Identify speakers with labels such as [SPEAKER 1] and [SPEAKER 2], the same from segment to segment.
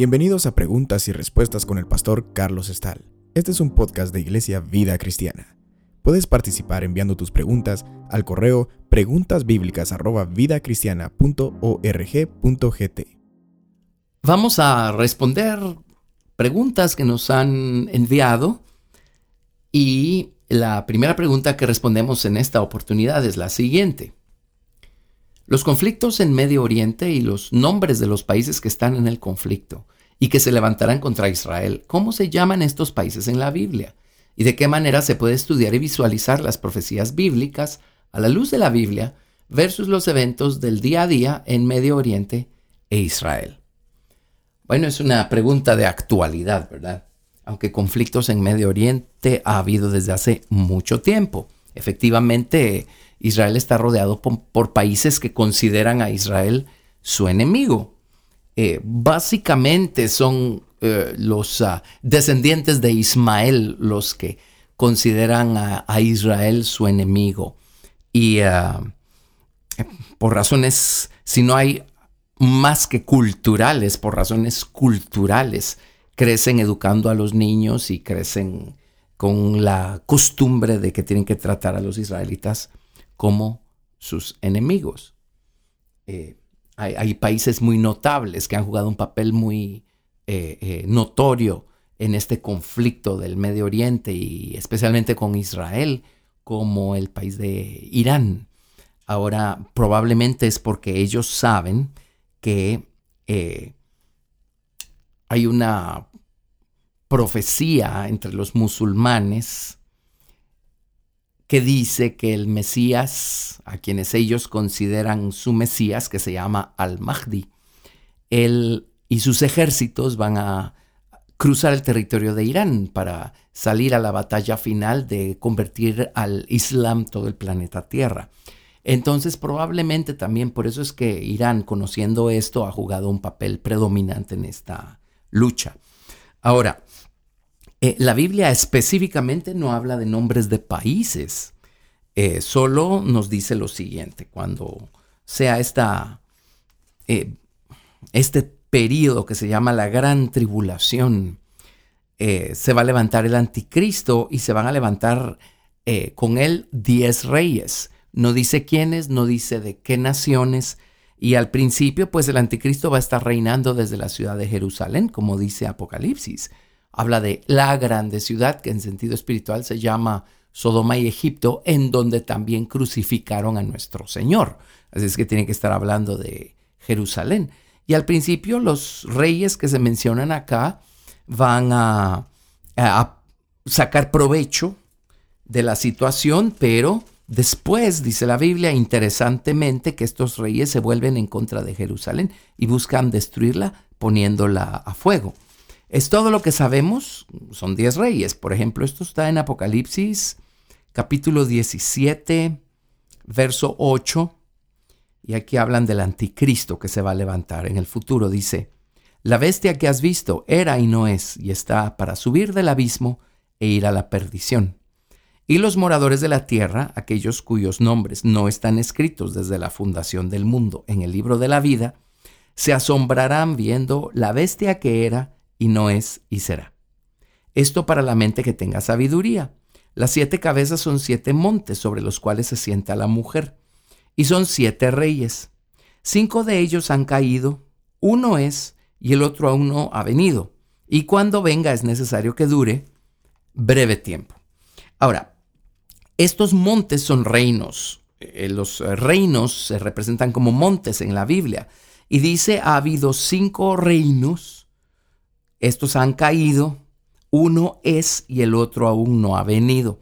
[SPEAKER 1] Bienvenidos a Preguntas y Respuestas con el pastor Carlos Estal. Este es un podcast de Iglesia Vida Cristiana. Puedes participar enviando tus preguntas al correo preguntasbiblicas@vidacristiana.org.gt.
[SPEAKER 2] Vamos a responder preguntas que nos han enviado y la primera pregunta que respondemos en esta oportunidad es la siguiente. Los conflictos en Medio Oriente y los nombres de los países que están en el conflicto y que se levantarán contra Israel, ¿cómo se llaman estos países en la Biblia? ¿Y de qué manera se puede estudiar y visualizar las profecías bíblicas a la luz de la Biblia versus los eventos del día a día en Medio Oriente e Israel? Bueno, es una pregunta de actualidad, ¿verdad? Aunque conflictos en Medio Oriente ha habido desde hace mucho tiempo. Efectivamente, Israel está rodeado por, países que consideran a Israel su enemigo. Eh, básicamente son eh, los ah, descendientes de Ismael los que consideran a, Israel su enemigo. Y ah, por razones, si no hay más que culturales, por razones culturales, crecen educando a los niños y crecen con la costumbre de que tienen que tratar a los israelitas como sus enemigos. Eh, hay, países muy notables que han jugado un papel muy eh, eh, notorio en este conflicto del Medio Oriente y especialmente con Israel, como el país de Irán. Ahora, probablemente es porque ellos saben que hay una profecía entre los musulmanes que dice que el Mesías, a quienes ellos consideran su Mesías, que se llama Al-Mahdi, él y sus ejércitos van a cruzar el territorio de Irán para salir a la batalla final de convertir al Islam todo el planeta Tierra. Entonces probablemente también por eso es que Irán, conociendo esto, ha jugado un papel predominante en esta lucha. Ahora, eh, la Biblia específicamente no habla de nombres de países, eh, solo nos dice lo siguiente, cuando sea esta, eh, este periodo que se llama la gran tribulación, se va a levantar el anticristo y se van a levantar con él diez reyes. No dice quiénes, no dice de qué naciones, y al principio, pues el anticristo va a estar reinando desde la ciudad de Jerusalén, como dice Apocalipsis habla de la grande ciudad que en sentido espiritual se llama Sodoma y Egipto, en donde también crucificaron a nuestro Señor. Así es que tiene que estar hablando de Jerusalén. Y al principio los reyes que se mencionan acá van a, sacar provecho de la situación, pero después, dice la Biblia, interesantemente, que estos reyes se vuelven en contra de Jerusalén y buscan destruirla poniéndola a fuego. Es todo lo que sabemos, son diez reyes. Por ejemplo, esto está en Apocalipsis capítulo 17, verso 8. Y aquí hablan del anticristo que se va a levantar en el futuro. Dice, la bestia que has visto era y no es, y está para subir del abismo e ir a la perdición. Y los moradores de la tierra, aquellos cuyos nombres no están escritos desde la fundación del mundo en el libro de la vida, se asombrarán viendo la bestia que era y no es y será. Esto para la mente que tenga sabiduría. Las siete cabezas son siete montes sobre los cuales se sienta la mujer, y son siete reyes. Cinco de ellos han caído, uno es, y el otro aún no ha venido, y cuando venga es necesario que dure breve tiempo. Ahora, estos montes son reinos. Eh, los reinos se representan como montes en la Biblia. Y dice, ha habido cinco reinos estos han caído, uno es y el otro aún no ha venido.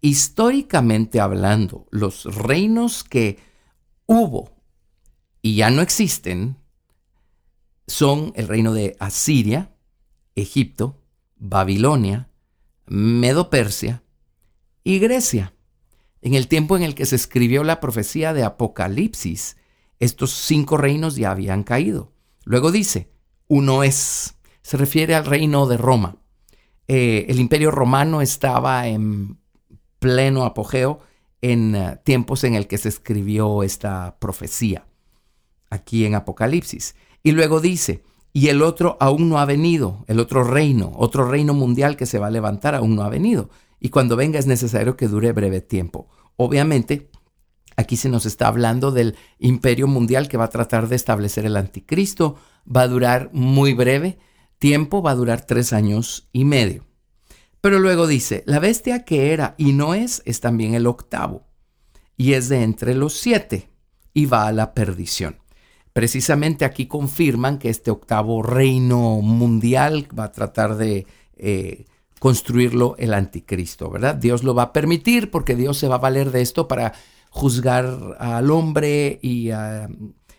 [SPEAKER 2] Históricamente hablando, los reinos que hubo y ya no existen son el reino de Asiria, Egipto, Babilonia, Medo-Persia y Grecia. En el tiempo en el que se escribió la profecía de Apocalipsis, estos cinco reinos ya habían caído. Luego dice, uno es se refiere al reino de Roma. Eh, el imperio romano estaba en pleno apogeo en eh, tiempos en el que se escribió esta profecía, aquí en Apocalipsis. Y luego dice, y el otro aún no ha venido, el otro reino, otro reino mundial que se va a levantar aún no ha venido. Y cuando venga es necesario que dure breve tiempo. Obviamente, aquí se nos está hablando del imperio mundial que va a tratar de establecer el anticristo. Va a durar muy breve tiempo, va a durar tres años y medio. Pero luego dice, la bestia que era y no es es también el octavo, y es de entre los siete, y va a la perdición. Precisamente aquí confirman que este octavo reino mundial va a tratar de eh, construirlo el anticristo, ¿verdad? Dios lo va a permitir porque Dios se va a valer de esto para juzgar al hombre y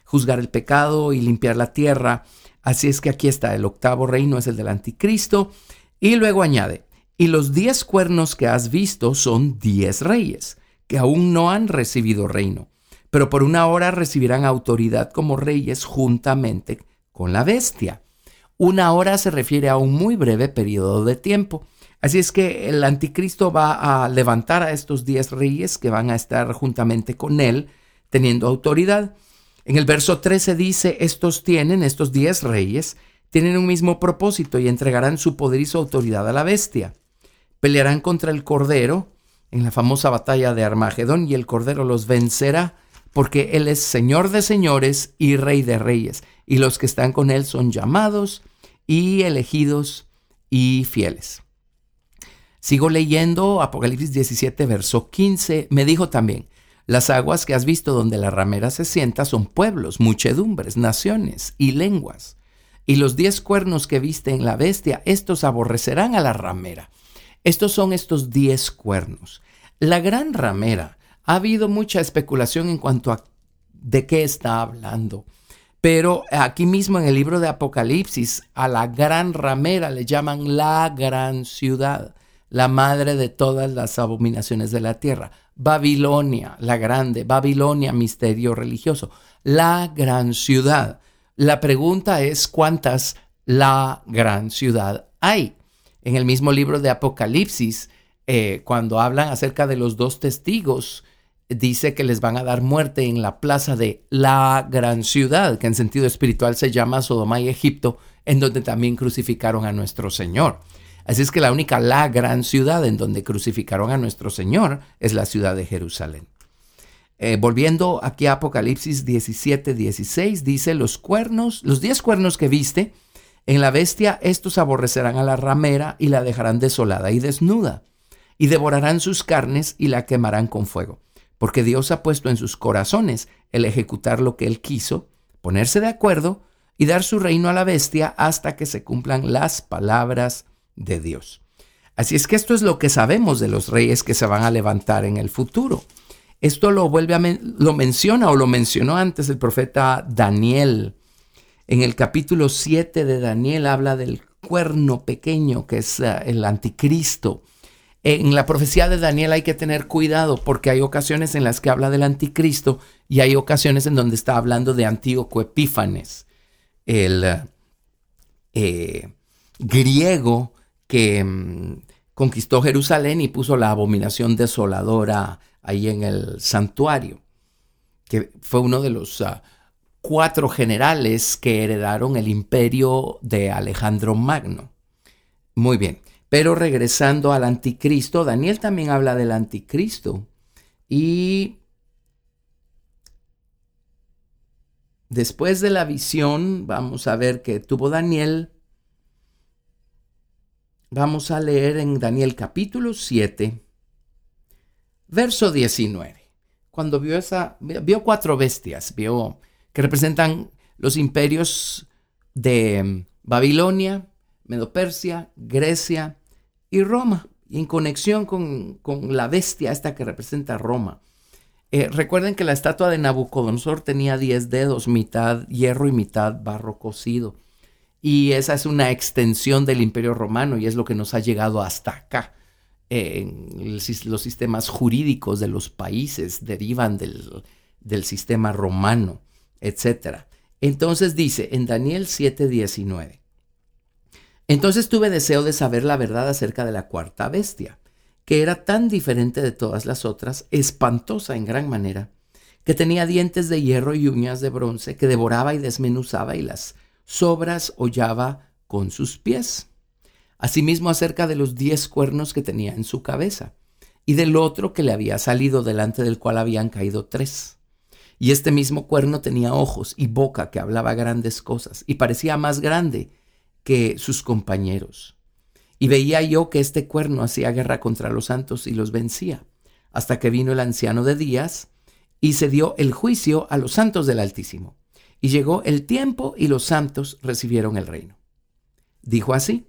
[SPEAKER 2] juzgar el pecado y limpiar la tierra. Así es que aquí está, el octavo reino es el del anticristo. Y luego añade, y los diez cuernos que has visto son diez reyes, que aún no han recibido reino, pero por una hora recibirán autoridad como reyes juntamente con la bestia. Una hora se refiere a un muy breve periodo de tiempo. Así es que el anticristo va a levantar a estos diez reyes que van a estar juntamente con él, teniendo autoridad. En el verso 13 dice, estos tienen, estos diez reyes, tienen un mismo propósito y entregarán su poder y su autoridad a la bestia pelearán contra el Cordero en la famosa batalla de Armagedón y el Cordero los vencerá porque Él es Señor de señores y Rey de reyes. Y los que están con Él son llamados y elegidos y fieles. Sigo leyendo Apocalipsis 17, verso 15. Me dijo también, las aguas que has visto donde la ramera se sienta son pueblos, muchedumbres, naciones y lenguas. Y los diez cuernos que viste en la bestia, estos aborrecerán a la ramera estos son estos diez cuernos. La gran ramera, ha habido mucha especulación en cuanto a de qué está hablando. Pero aquí mismo en el libro de Apocalipsis, a la gran ramera le llaman la gran ciudad, la madre de todas las abominaciones de la tierra. Babilonia, la grande, Babilonia, misterio religioso, la gran ciudad. La pregunta es cuántas la gran ciudad hay en el mismo libro de Apocalipsis, eh, cuando hablan acerca de los dos testigos, dice que les van a dar muerte en la plaza de la gran ciudad, que en sentido espiritual se llama Sodoma y Egipto, en donde también crucificaron a nuestro Señor. Así es que la única la gran ciudad en donde crucificaron a nuestro Señor es la ciudad de Jerusalén. Eh, volviendo aquí a Apocalipsis 17, 16, dice los cuernos, los diez cuernos que viste, en la bestia estos aborrecerán a la ramera y la dejarán desolada y desnuda, y devorarán sus carnes y la quemarán con fuego, porque Dios ha puesto en sus corazones el ejecutar lo que Él quiso, ponerse de acuerdo y dar su reino a la bestia hasta que se cumplan las palabras de Dios. Así es que esto es lo que sabemos de los reyes que se van a levantar en el futuro. Esto lo vuelve a lo menciona o lo mencionó antes el profeta Daniel en el capítulo 7 de Daniel habla del cuerno pequeño que es eh, el anticristo. En la profecía de Daniel hay que tener cuidado porque hay ocasiones en las que habla del anticristo y hay ocasiones en donde está hablando de Antíoco Epífanes, el eh, griego que mm, conquistó Jerusalén y puso la abominación desoladora ahí en el santuario, que fue uno de los... Ah, cuatro generales que heredaron el imperio de Alejandro Magno. Muy bien, pero regresando al anticristo, Daniel también habla del anticristo y después de la visión, vamos a ver que tuvo Daniel, vamos a leer en Daniel capítulo 7, verso 19. Cuando vio esa, vio cuatro bestias, vio que representan los imperios de mm, Babilonia, Medopersia, Grecia y Roma, y en conexión con, la bestia esta que representa Roma. Eh, recuerden que la estatua de Nabucodonosor tenía 10 dedos, mitad hierro y mitad barro cocido. Y esa es una extensión del imperio romano y es lo que nos ha llegado hasta acá. los sistemas jurídicos de los países derivan del, del sistema romano etc. Entonces dice en Daniel 7:19, entonces tuve deseo de saber la verdad acerca de la cuarta bestia, que era tan diferente de todas las otras, espantosa en gran manera, que tenía dientes de hierro y uñas de bronce, que devoraba y desmenuzaba y las sobras hollaba con sus pies. Asimismo acerca de los diez cuernos que tenía en su cabeza, y del otro que le había salido delante del cual habían caído tres. Y este mismo cuerno tenía ojos y boca que hablaba grandes cosas, y parecía más grande que sus compañeros. Y veía yo que este cuerno hacía guerra contra los santos y los vencía, hasta que vino el anciano de días y se dio el juicio a los santos del Altísimo. Y llegó el tiempo y los santos recibieron el reino. Dijo así,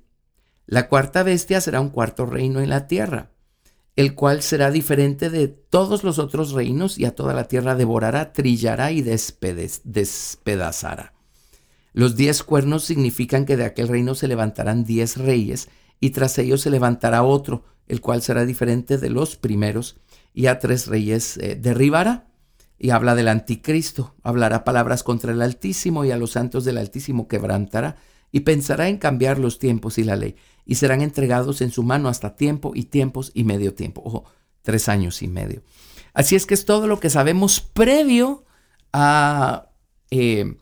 [SPEAKER 2] la cuarta bestia será un cuarto reino en la tierra, el cual será diferente de todos los otros reinos y a toda la tierra devorará, trillará y despedazará. Los diez cuernos significan que de aquel reino se levantarán diez reyes y tras ellos se levantará otro, el cual será diferente de los primeros, y a tres reyes eh, derribará. Y habla del anticristo, hablará palabras contra el Altísimo y a los santos del Altísimo quebrantará, y pensará en cambiar los tiempos y la ley, y serán entregados en su mano hasta tiempo y tiempos y medio tiempo. Ojo, tres años y medio. Así es que es todo lo que sabemos previo a eh,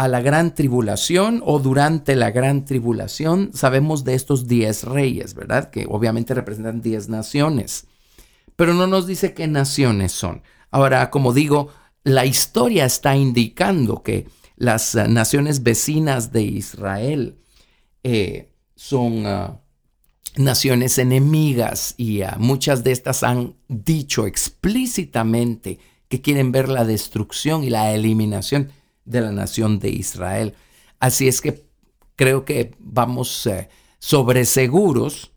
[SPEAKER 2] a la gran tribulación o durante la gran tribulación, sabemos de estos diez reyes, ¿verdad? Que obviamente representan diez naciones, pero no nos dice qué naciones son. Ahora, como digo, la historia está indicando que las eh, naciones vecinas de Israel eh, son ah, naciones enemigas y ah, muchas de estas han dicho explícitamente que quieren ver la destrucción y la eliminación de la nación de Israel. Así es que creo que vamos eh, sobre seguros,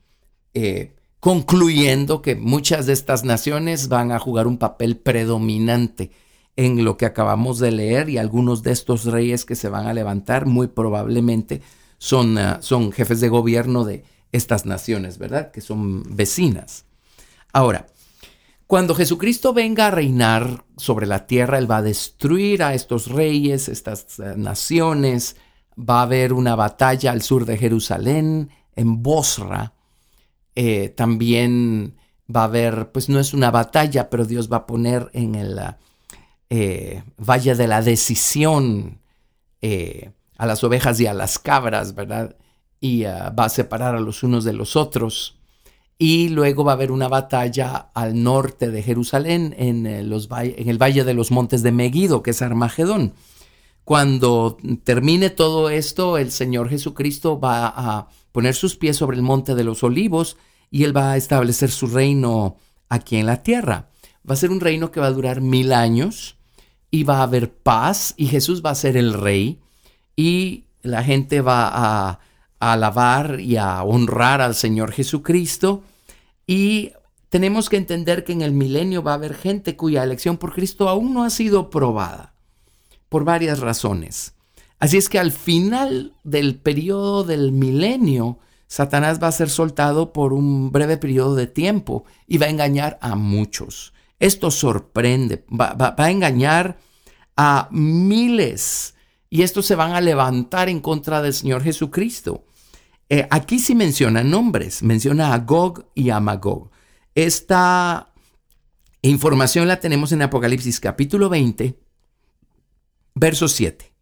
[SPEAKER 2] eh, concluyendo que muchas de estas naciones van a jugar un papel predominante en lo que acabamos de leer y algunos de estos reyes que se van a levantar muy probablemente son, eh, son jefes de gobierno de estas naciones, ¿verdad? Que son vecinas. Ahora, cuando Jesucristo venga a reinar sobre la tierra, Él va a destruir a estos reyes, estas eh, naciones, va a haber una batalla al sur de Jerusalén, en Bosra. Eh, también va a haber, pues no es una batalla, pero Dios va a poner en el eh, valle de la decisión a las ovejas y a las cabras, ¿verdad? Y va a separar a los unos de los otros y luego va a haber una batalla al norte de Jerusalén, en, eh, los, en el valle de los montes de Megiddo, que es Armagedón. Cuando termine todo esto, el Señor Jesucristo va a poner sus pies sobre el monte de los olivos y Él va a establecer su reino aquí en la tierra. Va a ser un reino que va a durar mil años y va a haber paz y Jesús va a ser el rey y la gente va a alabar y a honrar al Señor Jesucristo. Y tenemos que entender que en el milenio va a haber gente cuya elección por Cristo aún no ha sido probada, por varias razones. Así es que al final del periodo del milenio, Satanás va a ser soltado por un breve periodo de tiempo y va a engañar a muchos. Esto sorprende, va, a engañar a miles y estos se van a levantar en contra del Señor Jesucristo. Eh, aquí sí menciona nombres, menciona a Gog y a Magog. Esta información la tenemos en Apocalipsis capítulo 20, verso 7.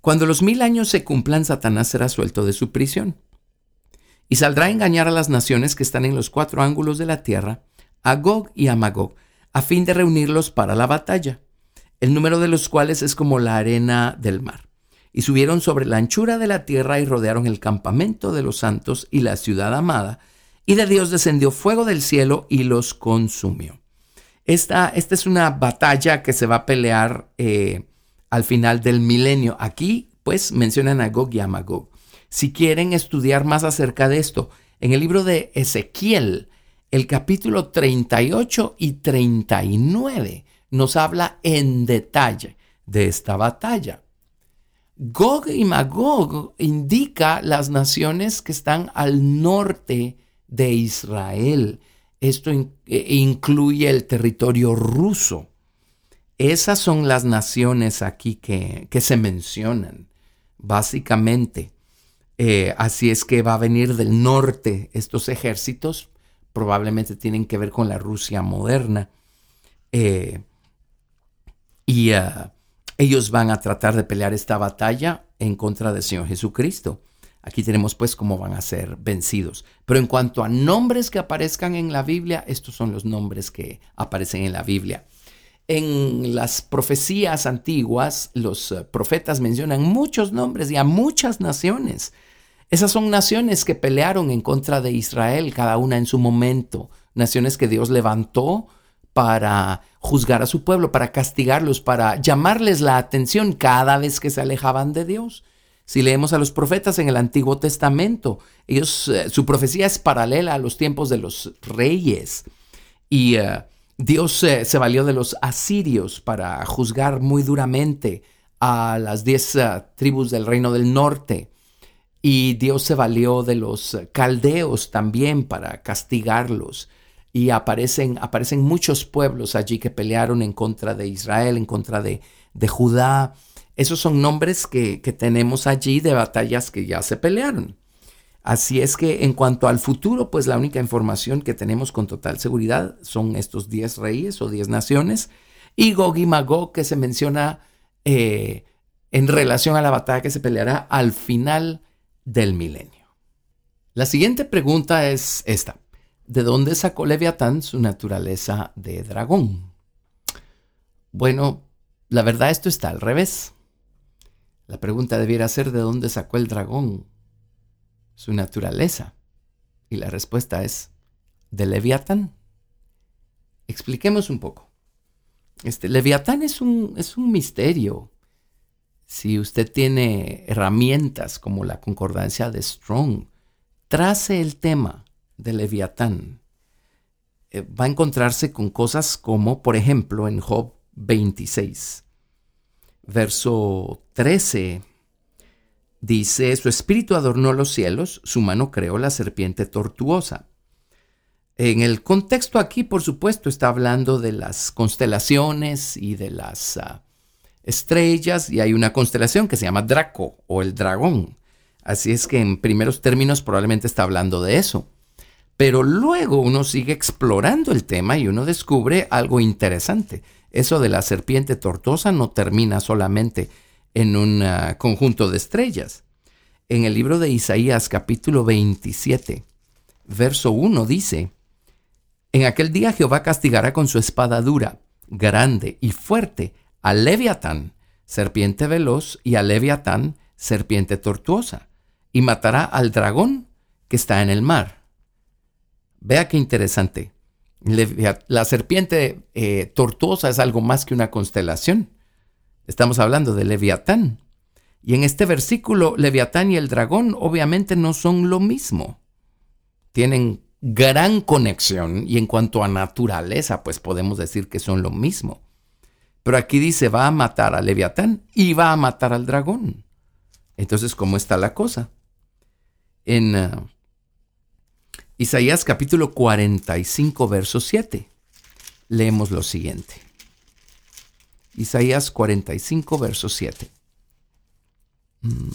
[SPEAKER 2] Cuando los mil años se cumplan, Satanás será suelto de su prisión y saldrá a engañar a las naciones que están en los cuatro ángulos de la tierra, a Gog y a Magog, a fin de reunirlos para la batalla, el número de los cuales es como la arena del mar y subieron sobre la anchura de la tierra y rodearon el campamento de los santos y la ciudad amada, y de Dios descendió fuego del cielo y los consumió. Esta, esta es una batalla que se va a pelear eh, al final del milenio. Aquí, pues, mencionan a Gog y a Magog. Si quieren estudiar más acerca de esto, en el libro de Ezequiel, el capítulo 38 y 39 nos habla en detalle de esta batalla. Gog y Magog indica las naciones que están al norte de Israel. Esto eh, incluye el territorio ruso. Esas son las naciones aquí que, se mencionan, básicamente. Eh, así es que va a venir del norte estos ejércitos probablemente tienen que ver con la Rusia moderna. Eh, y ah, ellos van a tratar de pelear esta batalla en contra del Señor Jesucristo. Aquí tenemos pues cómo van a ser vencidos. Pero en cuanto a nombres que aparezcan en la Biblia, estos son los nombres que aparecen en la Biblia. En las profecías antiguas, los eh, profetas mencionan muchos nombres y a muchas naciones. Esas son naciones que pelearon en contra de Israel, cada una en su momento. Naciones que Dios levantó para juzgar a su pueblo, para castigarlos, para llamarles la atención cada vez que se alejaban de Dios. Si leemos a los profetas en el Antiguo Testamento, ellos, eh, su profecía es paralela a los tiempos de los reyes. Y eh, Dios eh, se valió de los asirios para juzgar muy duramente a las diez tribus del reino del norte. Y Dios se valió de los caldeos también para castigarlos. Y aparecen, aparecen muchos pueblos allí que pelearon en contra de Israel, en contra de, de Judá. Esos son nombres que, tenemos allí de batallas que ya se pelearon. Así es que en cuanto al futuro, pues la única información que tenemos con total seguridad son estos 10 reyes o 10 naciones y Gog y Magog que se menciona eh, en relación a la batalla que se peleará al final del milenio. La siguiente pregunta es esta. ¿De dónde sacó Leviatán su naturaleza de dragón? Bueno, la verdad esto está al revés. La pregunta debiera ser de dónde sacó el dragón su naturaleza. Y la respuesta es de Leviatán. Expliquemos un poco. Este Leviatán es un, es un misterio. Si usted tiene herramientas como la concordancia de Strong, trace el tema de Leviatán. Eh, va a encontrarse con cosas como, por ejemplo, en Job 26 verso 13, dice, su espíritu adornó los cielos, su mano creó la serpiente tortuosa. En el contexto aquí, por supuesto, está hablando de las constelaciones y de las ah, estrellas, y hay una constelación que se llama Draco o el dragón. Así es que en primeros términos probablemente está hablando de eso. Pero luego uno sigue explorando el tema y uno descubre algo interesante. Eso de la serpiente tortosa no termina solamente en un ah, conjunto de estrellas. En el libro de Isaías capítulo 27, verso 1 dice, En aquel día Jehová castigará con su espada dura, grande y fuerte a Leviatán, serpiente veloz, y a Leviatán, serpiente tortuosa, y matará al dragón que está en el mar. Vea qué interesante. La serpiente eh, tortuosa es algo más que una constelación. Estamos hablando de Leviatán. Y en este versículo, Leviatán y el dragón obviamente no son lo mismo. Tienen gran conexión y en cuanto a naturaleza, pues podemos decir que son lo mismo. Pero aquí dice, va a matar a Leviatán y va a matar al dragón. Entonces, ¿cómo está la cosa? En ah, Isaías capítulo 45, verso 7. Leemos lo siguiente. Isaías 45, verso 7. Mm.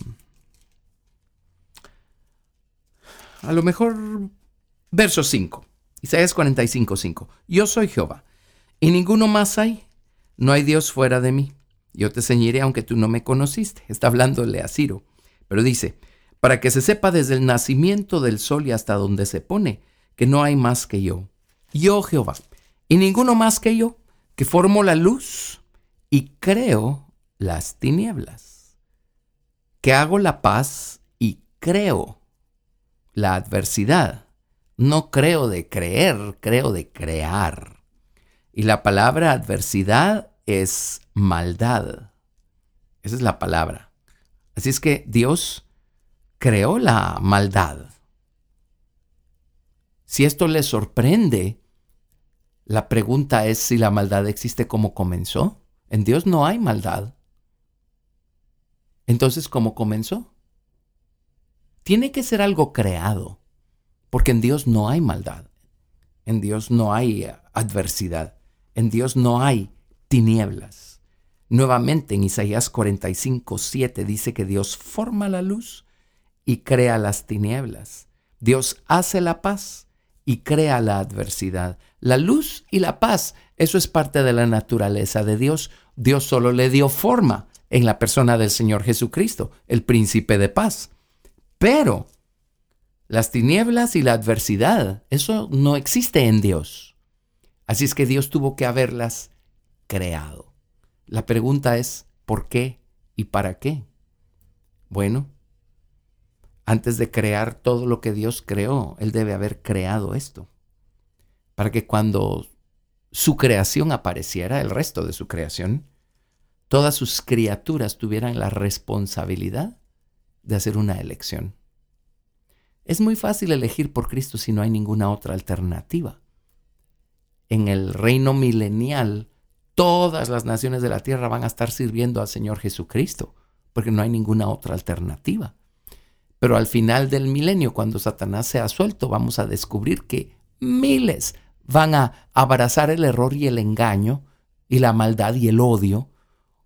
[SPEAKER 2] A lo mejor verso 5. Isaías 45, 5. Yo soy Jehová, y ninguno más hay. No hay Dios fuera de mí. Yo te ceñiré aunque tú no me conociste. Está hablándole a Ciro. Pero dice, para que se sepa desde el nacimiento del sol y hasta donde se pone, que no hay más que yo, yo Jehová, y ninguno más que yo, que formo la luz y creo las tinieblas, que hago la paz y creo la adversidad. No creo de creer, creo de crear. Y la palabra adversidad es maldad. Esa es la palabra. Así es que Dios creó la maldad. Si esto le sorprende, la pregunta es si la maldad existe como comenzó. En Dios no hay maldad. Entonces, ¿cómo comenzó? Tiene que ser algo creado, porque en Dios no hay maldad. En Dios no hay adversidad. En Dios no hay tinieblas. Nuevamente en Isaías 45, 7 dice que Dios forma la luz y crea las tinieblas. Dios hace la paz y crea la adversidad. La luz y la paz, eso es parte de la naturaleza de Dios. Dios solo le dio forma en la persona del Señor Jesucristo, el príncipe de paz. Pero las tinieblas y la adversidad, eso no existe en Dios. Así es que Dios tuvo que haberlas creado. La pregunta es, ¿por qué y para qué? Bueno, antes de crear todo lo que Dios creó, Él debe haber creado esto. Para que cuando su creación apareciera, el resto de su creación, todas sus criaturas tuvieran la responsabilidad de hacer una elección. Es muy fácil elegir por Cristo si no hay ninguna otra alternativa. En el reino milenial, todas las naciones de la tierra van a estar sirviendo al Señor Jesucristo, porque no hay ninguna otra alternativa. Pero al final del milenio, cuando Satanás sea suelto, vamos a descubrir que miles van a abrazar el error y el engaño y la maldad y el odio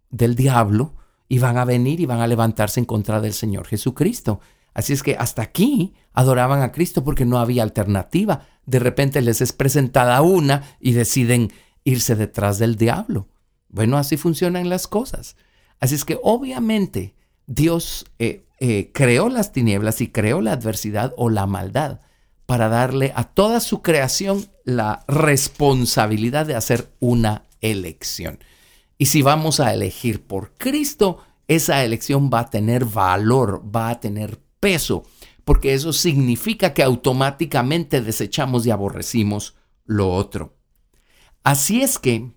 [SPEAKER 2] del diablo y van a venir y van a levantarse en contra del Señor Jesucristo. Así es que hasta aquí adoraban a Cristo porque no había alternativa. De repente les es presentada una y deciden irse detrás del diablo. Bueno, así funcionan las cosas. Así es que obviamente Dios eh, eh, creó las tinieblas y creó la adversidad o la maldad para darle a toda su creación la responsabilidad de hacer una elección. Y si vamos a elegir por Cristo, esa elección va a tener valor, va a tener peso, porque eso significa que automáticamente desechamos y aborrecimos lo otro. Así es que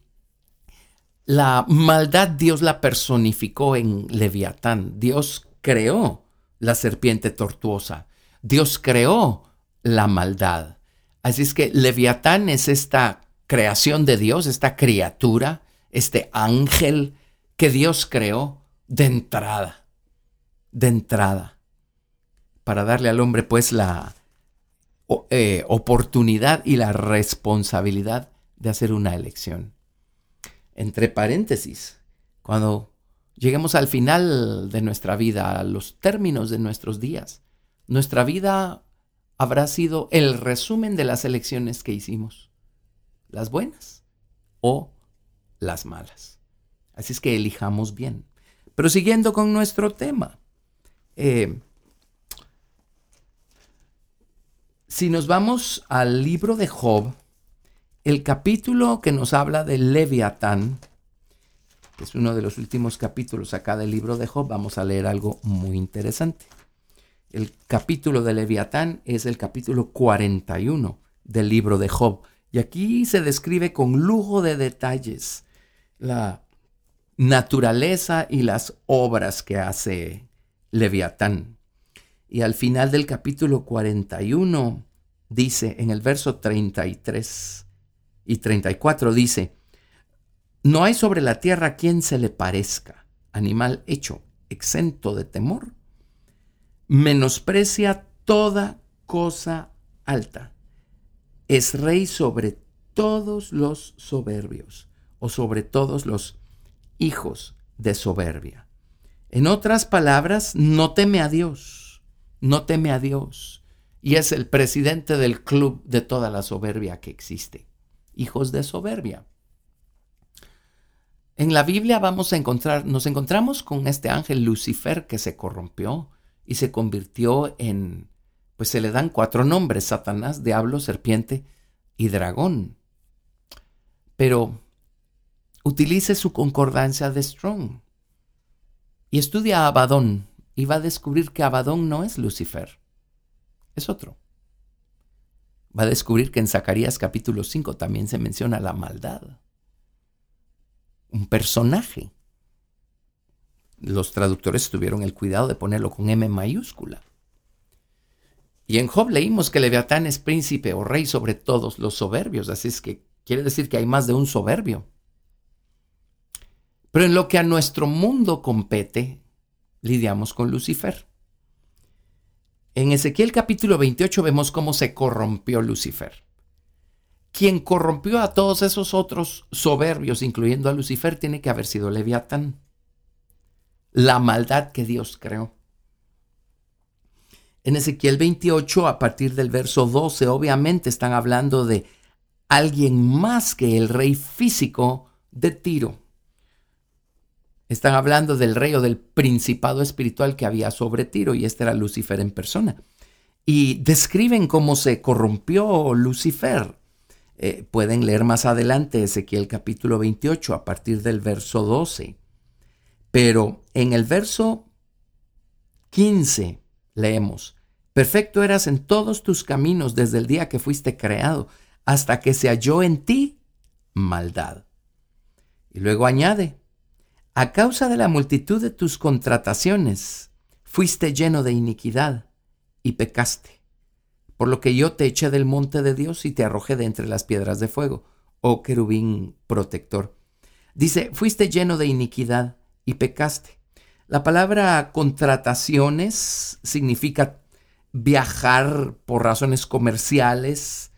[SPEAKER 2] la maldad Dios la personificó en Leviatán. Dios creó la serpiente tortuosa. Dios creó la maldad. Así es que Leviatán es esta creación de Dios, esta criatura, este ángel que Dios creó de entrada, de entrada, para darle al hombre pues la eh, oportunidad y la responsabilidad de hacer una elección. Entre paréntesis, cuando lleguemos al final de nuestra vida, a los términos de nuestros días, nuestra vida habrá sido el resumen de las elecciones que hicimos, las buenas o las malas. Así es que elijamos bien. Pero siguiendo con nuestro tema, eh, si nos vamos al libro de Job, el capítulo que nos habla de Leviatán, que es uno de los últimos capítulos acá del libro de Job, vamos a leer algo muy interesante. El capítulo de Leviatán es el capítulo 41 del libro de Job. Y aquí se describe con lujo de detalles la naturaleza y las obras que hace Leviatán. Y al final del capítulo 41 dice en el verso 33, y 34 dice, no hay sobre la tierra quien se le parezca, animal hecho, exento de temor, menosprecia toda cosa alta, es rey sobre todos los soberbios o sobre todos los hijos de soberbia. En otras palabras, no teme a Dios, no teme a Dios, y es el presidente del club de toda la soberbia que existe hijos de soberbia. En la Biblia vamos a encontrar, nos encontramos con este ángel Lucifer que se corrompió y se convirtió en, pues se le dan cuatro nombres, Satanás, Diablo, Serpiente y Dragón. Pero utilice su concordancia de Strong y estudia a Abadón y va a descubrir que Abadón no es Lucifer, es otro va a descubrir que en Zacarías capítulo 5 también se menciona la maldad. Un personaje. Los traductores tuvieron el cuidado de ponerlo con M mayúscula. Y en Job leímos que Leviatán es príncipe o rey sobre todos los soberbios, así es que quiere decir que hay más de un soberbio. Pero en lo que a nuestro mundo compete, lidiamos con Lucifer. En Ezequiel capítulo 28 vemos cómo se corrompió Lucifer. Quien corrompió a todos esos otros soberbios, incluyendo a Lucifer, tiene que haber sido Leviatán. La maldad que Dios creó. En Ezequiel 28, a partir del verso 12, obviamente están hablando de alguien más que el rey físico de Tiro. Están hablando del rey o del principado espiritual que había sobre Tiro, y este era Lucifer en persona. Y describen cómo se corrompió Lucifer. Eh, pueden leer más adelante Ezequiel capítulo 28 a partir del verso 12. Pero en el verso 15 leemos, Perfecto eras en todos tus caminos desde el día que fuiste creado, hasta que se halló en ti maldad. Y luego añade, a causa de la multitud de tus contrataciones, fuiste lleno de iniquidad y pecaste, por lo que yo te eché del monte de Dios y te arrojé de entre las piedras de fuego, oh querubín protector. Dice, fuiste lleno de iniquidad y pecaste. La palabra contrataciones significa viajar por razones comerciales,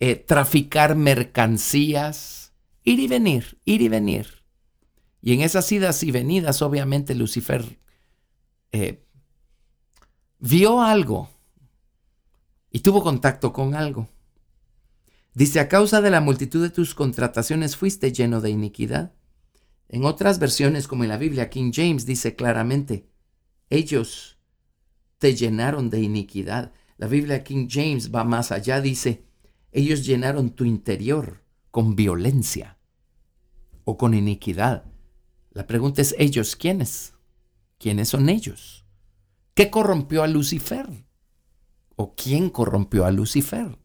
[SPEAKER 2] eh, traficar mercancías, ir y venir, ir y venir. Y en esas idas y venidas, obviamente, Lucifer eh, vio algo y tuvo contacto con algo. Dice, a causa de la multitud de tus contrataciones fuiste lleno de iniquidad. En otras versiones, como en la Biblia, King James dice claramente, ellos te llenaron de iniquidad. La Biblia King James va más allá, dice, ellos llenaron tu interior con violencia o con iniquidad. La pregunta es, ¿ellos quiénes? ¿Quiénes son ellos? ¿Qué corrompió a Lucifer? ¿O quién corrompió a Lucifer?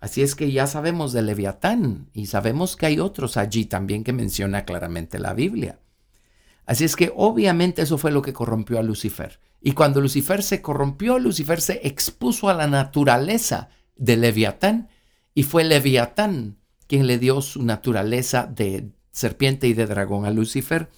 [SPEAKER 2] Así es que ya sabemos de Leviatán y sabemos que hay otros allí también que menciona claramente la Biblia. Así es que obviamente eso fue lo que corrompió a Lucifer. Y cuando Lucifer se corrompió, Lucifer se expuso a la naturaleza de Leviatán y fue Leviatán quien le dio su naturaleza de serpiente y de dragón a Lucifer.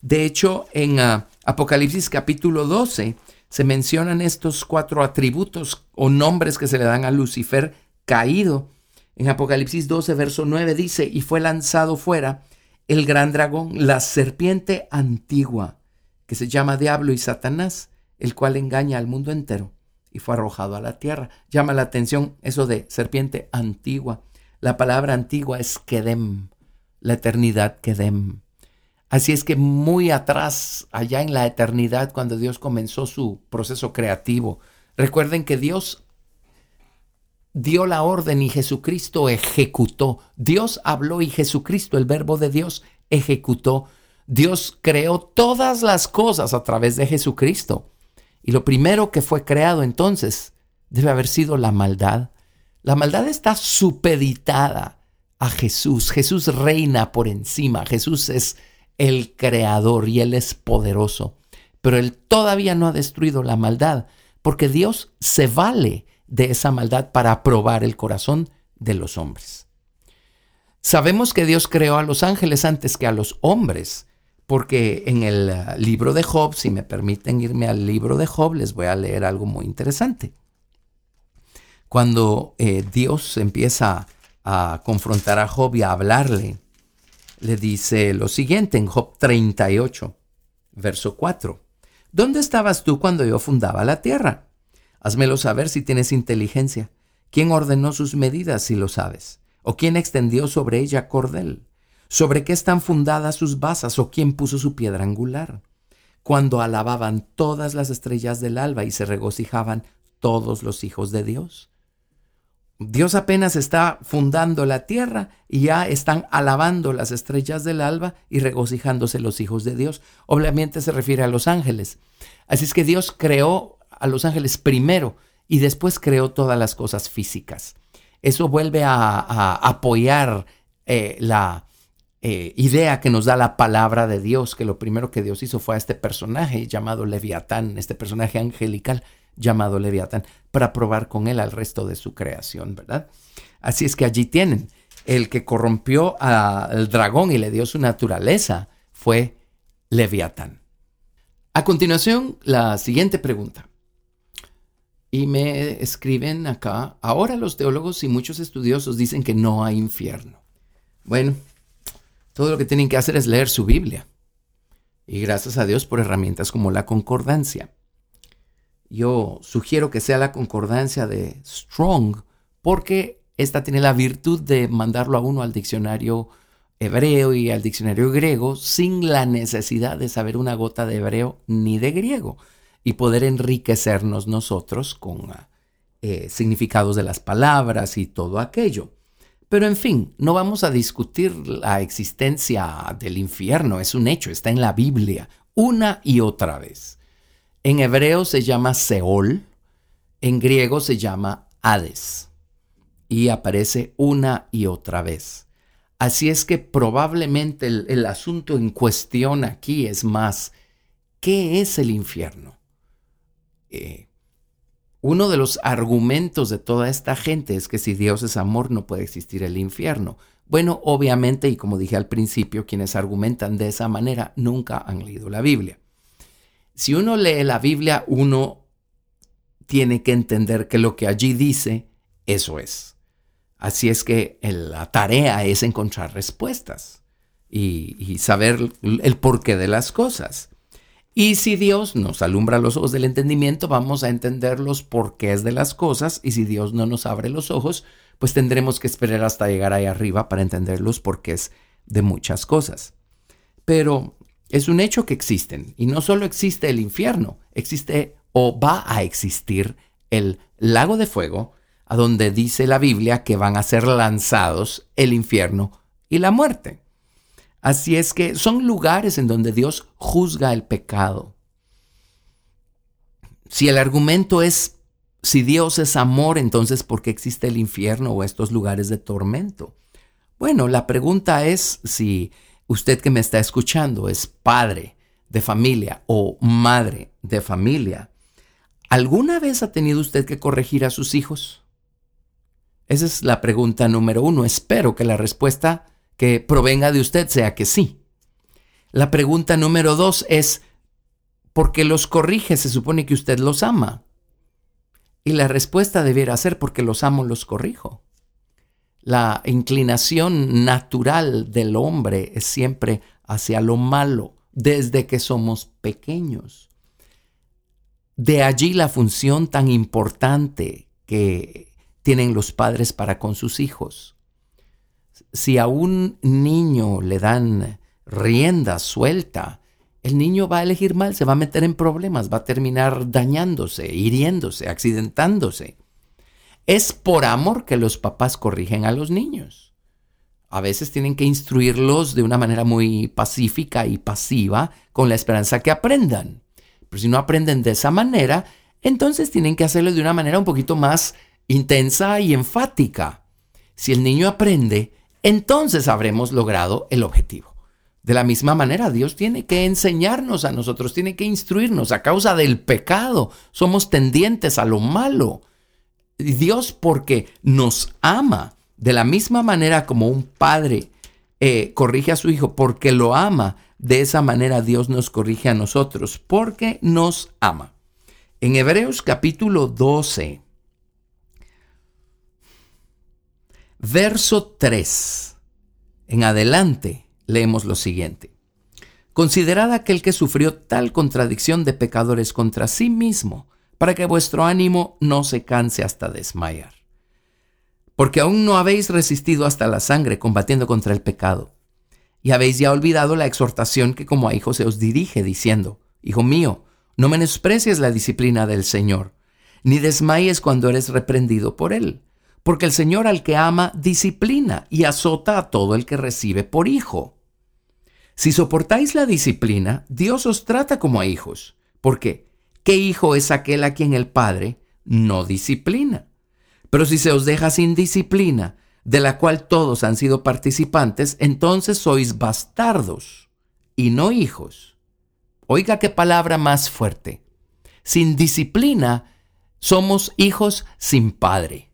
[SPEAKER 2] De hecho, en ah, Apocalipsis capítulo 12 se mencionan estos cuatro atributos o nombres que se le dan a Lucifer caído. En Apocalipsis 12, verso 9 dice, y fue lanzado fuera el gran dragón, la serpiente antigua, que se llama Diablo y Satanás, el cual engaña al mundo entero, y fue arrojado a la tierra. Llama la atención eso de serpiente antigua. La palabra antigua es Kedem, la eternidad Kedem. Así es que muy atrás, allá en la eternidad, cuando Dios comenzó su proceso creativo, recuerden que Dios dio la orden y Jesucristo ejecutó. Dios habló y Jesucristo, el verbo de Dios, ejecutó. Dios creó todas las cosas a través de Jesucristo. Y lo primero que fue creado entonces debe haber sido la maldad. La maldad está supeditada a Jesús. Jesús reina por encima. Jesús es el creador y Él es poderoso. Pero Él todavía no ha destruido la maldad porque Dios se vale de esa maldad para probar el corazón de los hombres. Sabemos que Dios creó a los ángeles antes que a los hombres, porque en el uh, libro de Job, si me permiten irme al libro de Job, les voy a leer algo muy interesante. Cuando eh, Dios empieza a confrontar a Job y a hablarle, le dice lo siguiente en Job 38, verso 4. ¿Dónde estabas tú cuando yo fundaba la tierra? Házmelo saber si tienes inteligencia. ¿Quién ordenó sus medidas si lo sabes? ¿O quién extendió sobre ella cordel? ¿Sobre qué están fundadas sus basas? ¿O quién puso su piedra angular? Cuando alababan todas las estrellas del alba y se regocijaban todos los hijos de Dios. Dios apenas está fundando la tierra y ya están alabando las estrellas del alba y regocijándose los hijos de Dios. Obviamente se refiere a los ángeles. Así es que Dios creó a los ángeles primero y después creó todas las cosas físicas. Eso vuelve a, apoyar eh, la eh, idea que nos da la palabra de Dios, que lo primero que Dios hizo fue a este personaje llamado Leviatán, este personaje angelical llamado Leviatán, para probar con él al resto de su creación, ¿verdad? Así es que allí tienen, el que corrompió al dragón y le dio su naturaleza fue Leviatán. A continuación, la siguiente pregunta. Y me escriben acá, ahora los teólogos y muchos estudiosos dicen que no hay infierno. Bueno, todo lo que tienen que hacer es leer su Biblia. Y gracias a Dios por herramientas como la concordancia. yo sugiero que sea la concordancia de Strong, porque esta tiene la virtud de mandarlo a uno al diccionario hebreo y al diccionario griego sin la necesidad de saber una gota de hebreo ni de griego y poder enriquecernos nosotros con eh, significados de las palabras y todo aquello. Pero en fin, no vamos a discutir la existencia del infierno, es un hecho, está en la Biblia, una y otra vez. En hebreo se llama Seol, en griego se llama Hades, y aparece una y otra vez. Así es que probablemente el, asunto en cuestión aquí es más, ¿qué es el infierno? Eh, uno de los argumentos de toda esta gente es que si Dios es amor no puede existir el infierno. Bueno, obviamente, y como dije al principio, quienes argumentan de esa manera nunca han leído la Biblia. Si uno lee la Biblia, uno tiene que entender que lo que allí dice, eso es. Así es que la tarea es encontrar respuestas y, y saber el porqué de las cosas. Y si Dios nos alumbra los ojos del entendimiento, vamos a entender los porqués de las cosas. Y si Dios no nos abre los ojos, pues tendremos que esperar hasta llegar ahí arriba para entender los porqués de muchas cosas. Pero es un hecho que existen. Y no solo existe el infierno, existe o va a existir el lago de fuego, a donde dice la Biblia que van a ser lanzados el infierno y la muerte. Así es que son lugares en donde Dios juzga el pecado. Si el argumento es, si Dios es amor, entonces ¿por qué existe el infierno o estos lugares de tormento? Bueno, la pregunta es si usted que me está escuchando es padre de familia o madre de familia, ¿alguna vez ha tenido usted que corregir a sus hijos? Esa es la pregunta número uno. Espero que la respuesta que provenga de usted sea que sí. La pregunta número dos es, ¿por qué los corrige? Se supone que usted los ama. Y la respuesta debiera ser porque los amo, los corrijo. La inclinación natural del hombre es siempre hacia lo malo, desde que somos pequeños. De allí la función tan importante que tienen los padres para con sus hijos si a un niño le dan rienda suelta, el niño va a elegir mal, se va a meter en problemas, va a terminar dañándose, hiriéndose, accidentándose. Es por amor que los papás corrigen a los niños. A veces tienen que instruirlos de una manera muy pacífica y pasiva con la esperanza que aprendan. Pero si no aprenden de esa manera, entonces tienen que hacerlo de una manera un poquito más intensa y enfática. Si el niño aprende, entonces habremos logrado el objetivo. De la misma manera, Dios tiene que enseñarnos a nosotros, tiene que instruirnos. A causa del pecado, somos tendientes a lo malo. Dios porque nos ama, de la misma manera como un padre eh, corrige a su hijo porque lo ama, de esa manera Dios nos corrige a nosotros porque nos ama. En Hebreos capítulo 12, Verso 3. En adelante leemos lo siguiente. Considerad aquel que sufrió tal contradicción de pecadores contra sí mismo, para que vuestro ánimo no se canse hasta desmayar. Porque aún no habéis resistido hasta la sangre combatiendo contra el pecado, y habéis ya olvidado la exhortación que como a hijos se os dirige, diciendo, Hijo mío, no menosprecies la disciplina del Señor, ni desmayes cuando eres reprendido por él porque el Señor al que ama disciplina y azota a todo el que recibe por hijo. Si soportáis la disciplina, Dios os trata como a hijos, porque ¿qué hijo es aquel a quien el Padre no disciplina? Pero si se os deja sin disciplina, de la cual todos han sido participantes, entonces sois bastardos y no hijos. Oiga qué palabra más fuerte. Sin disciplina somos hijos sin padre.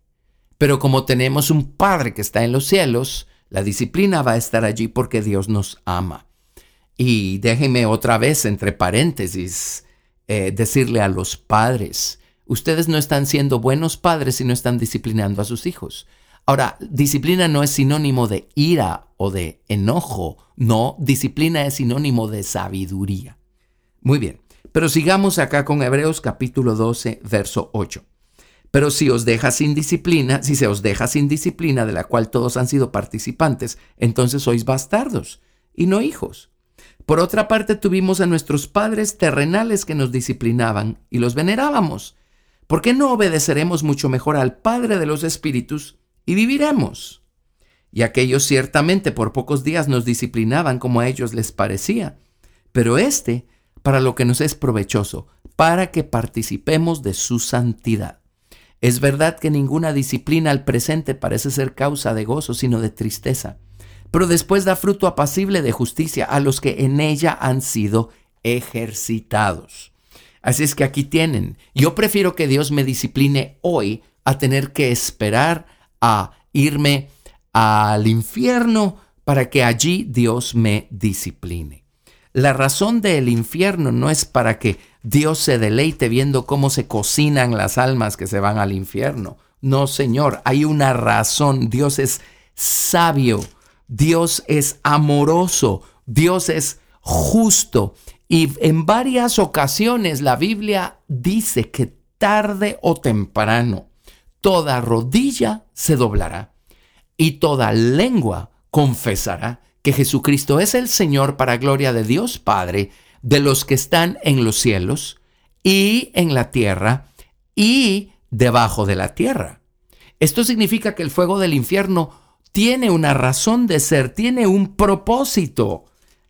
[SPEAKER 2] Pero como tenemos un Padre que está en los cielos, la disciplina va a estar allí porque Dios nos ama. Y déjenme otra vez, entre paréntesis, eh, decirle a los padres, ustedes no están siendo buenos padres si no están disciplinando a sus hijos. Ahora, disciplina no es sinónimo de ira o de enojo, no, disciplina es sinónimo de sabiduría. Muy bien, Pero sigamos acá con Hebreos capítulo 12, verso 8. Pero si os deja sin disciplina, si se os deja sin disciplina de la cual todos han sido participantes, entonces sois bastardos y no hijos. Por otra parte, tuvimos a nuestros padres terrenales que nos disciplinaban y los venerábamos. ¿Por qué no obedeceremos mucho mejor al Padre de los Espíritus y viviremos? Y aquellos ciertamente por pocos días nos disciplinaban como a ellos les parecía, pero este para lo que nos es provechoso, para que participemos de su santidad. Es verdad que ninguna disciplina al presente parece ser causa de gozo, sino de tristeza pero después da fruto apacible de justicia a los que en ella han sido ejercitados. Así es que aquí tienen. Yo prefiero que Dios me discipline hoy a tener que esperar a irme al infierno para que allí Dios me discipline. La razón del infierno no es para que Dios se deleite viendo cómo se cocinan las almas que se van al infierno. No, Señor, hay una razón. Dios es sabio Dios es amoroso, Dios es justo. Y en varias ocasiones la Biblia dice que tarde o temprano toda rodilla se doblará y toda lengua confesará que Jesucristo es el Señor para gloria de Dios Padre, de los que están en los cielos y en la tierra y debajo de la tierra. Esto significa que el fuego del infierno tiene una razón de ser, tiene un propósito.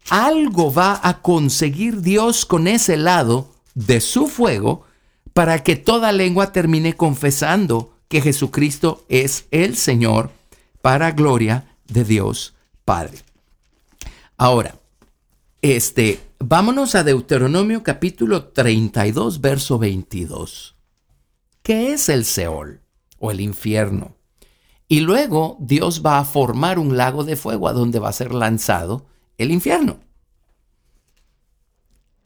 [SPEAKER 2] Algo va a conseguir Dios con ese lado de su fuego para que toda lengua termine confesando que Jesucristo es el Señor para gloria de Dios Padre. Ahora, este, vámonos a Deuteronomio capítulo 32, verso 22. ¿Qué es el Seol o el infierno? Y luego Dios va a formar un lago de fuego a donde va a ser lanzado el infierno.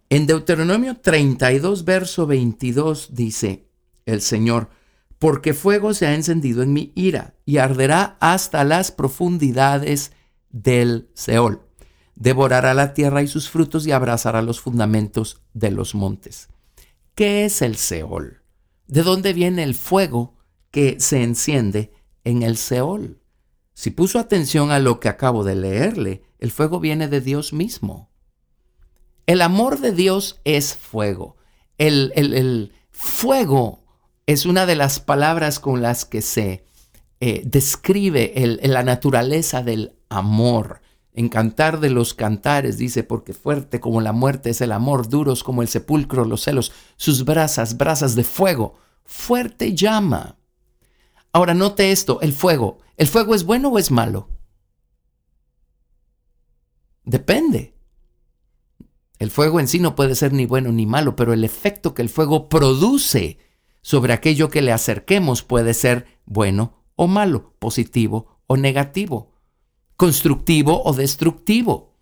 [SPEAKER 2] En Deuteronomio 32, verso 22 dice el Señor, porque fuego se ha encendido en mi ira y arderá hasta las profundidades del Seol. Devorará la tierra y sus frutos y abrazará los fundamentos de los montes. ¿Qué es el Seol? ¿De dónde viene el fuego que se enciende en el Seol. Si puso atención a lo que acabo de leerle, el fuego viene de Dios mismo. El amor de Dios es fuego. El, fuego es una de las palabras con las que se eh, describe la naturaleza del amor. En Cantar de los Cantares dice, porque fuerte como la muerte es el amor, duros como el sepulcro los celos, sus brasas, brasas de fuego, fuerte llama. Ahora note esto, el fuego. ¿El fuego es bueno o es malo? Depende. El fuego en sí no puede ser ni bueno ni malo, pero el efecto que el fuego produce sobre aquello que le acerquemos puede ser bueno o malo, positivo o negativo, constructivo o destructivo.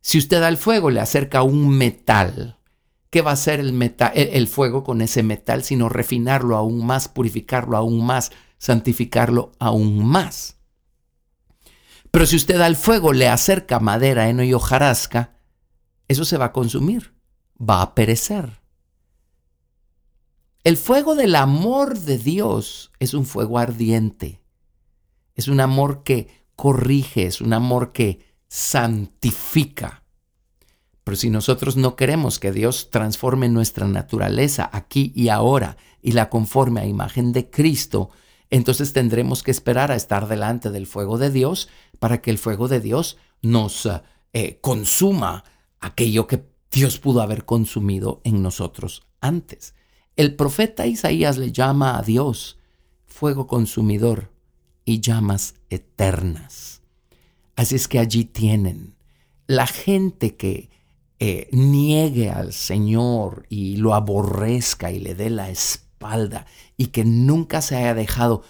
[SPEAKER 2] Si usted al fuego le acerca un metal, ¿qué va a hacer el, metal, el fuego con ese metal sino refinarlo aún más, purificarlo aún más, santificarlo aún más. Pero si usted al fuego le acerca madera, heno y hojarasca, eso se va a consumir, va a perecer. El fuego del amor de Dios es un fuego ardiente, es un amor que corrige, es un amor que santifica. Pero si nosotros no queremos que Dios transforme nuestra naturaleza aquí y ahora y la conforme a imagen de Cristo, entonces tendremos que esperar a estar delante del fuego de Dios para que el fuego de Dios nos eh, consuma aquello que Dios pudo haber consumido en nosotros antes. El profeta Isaías le llama a Dios fuego consumidor y llamas eternas. Así es que allí tienen la gente que eh, niegue al Señor y lo aborrezca y le dé la espalda y que nunca se haya dejado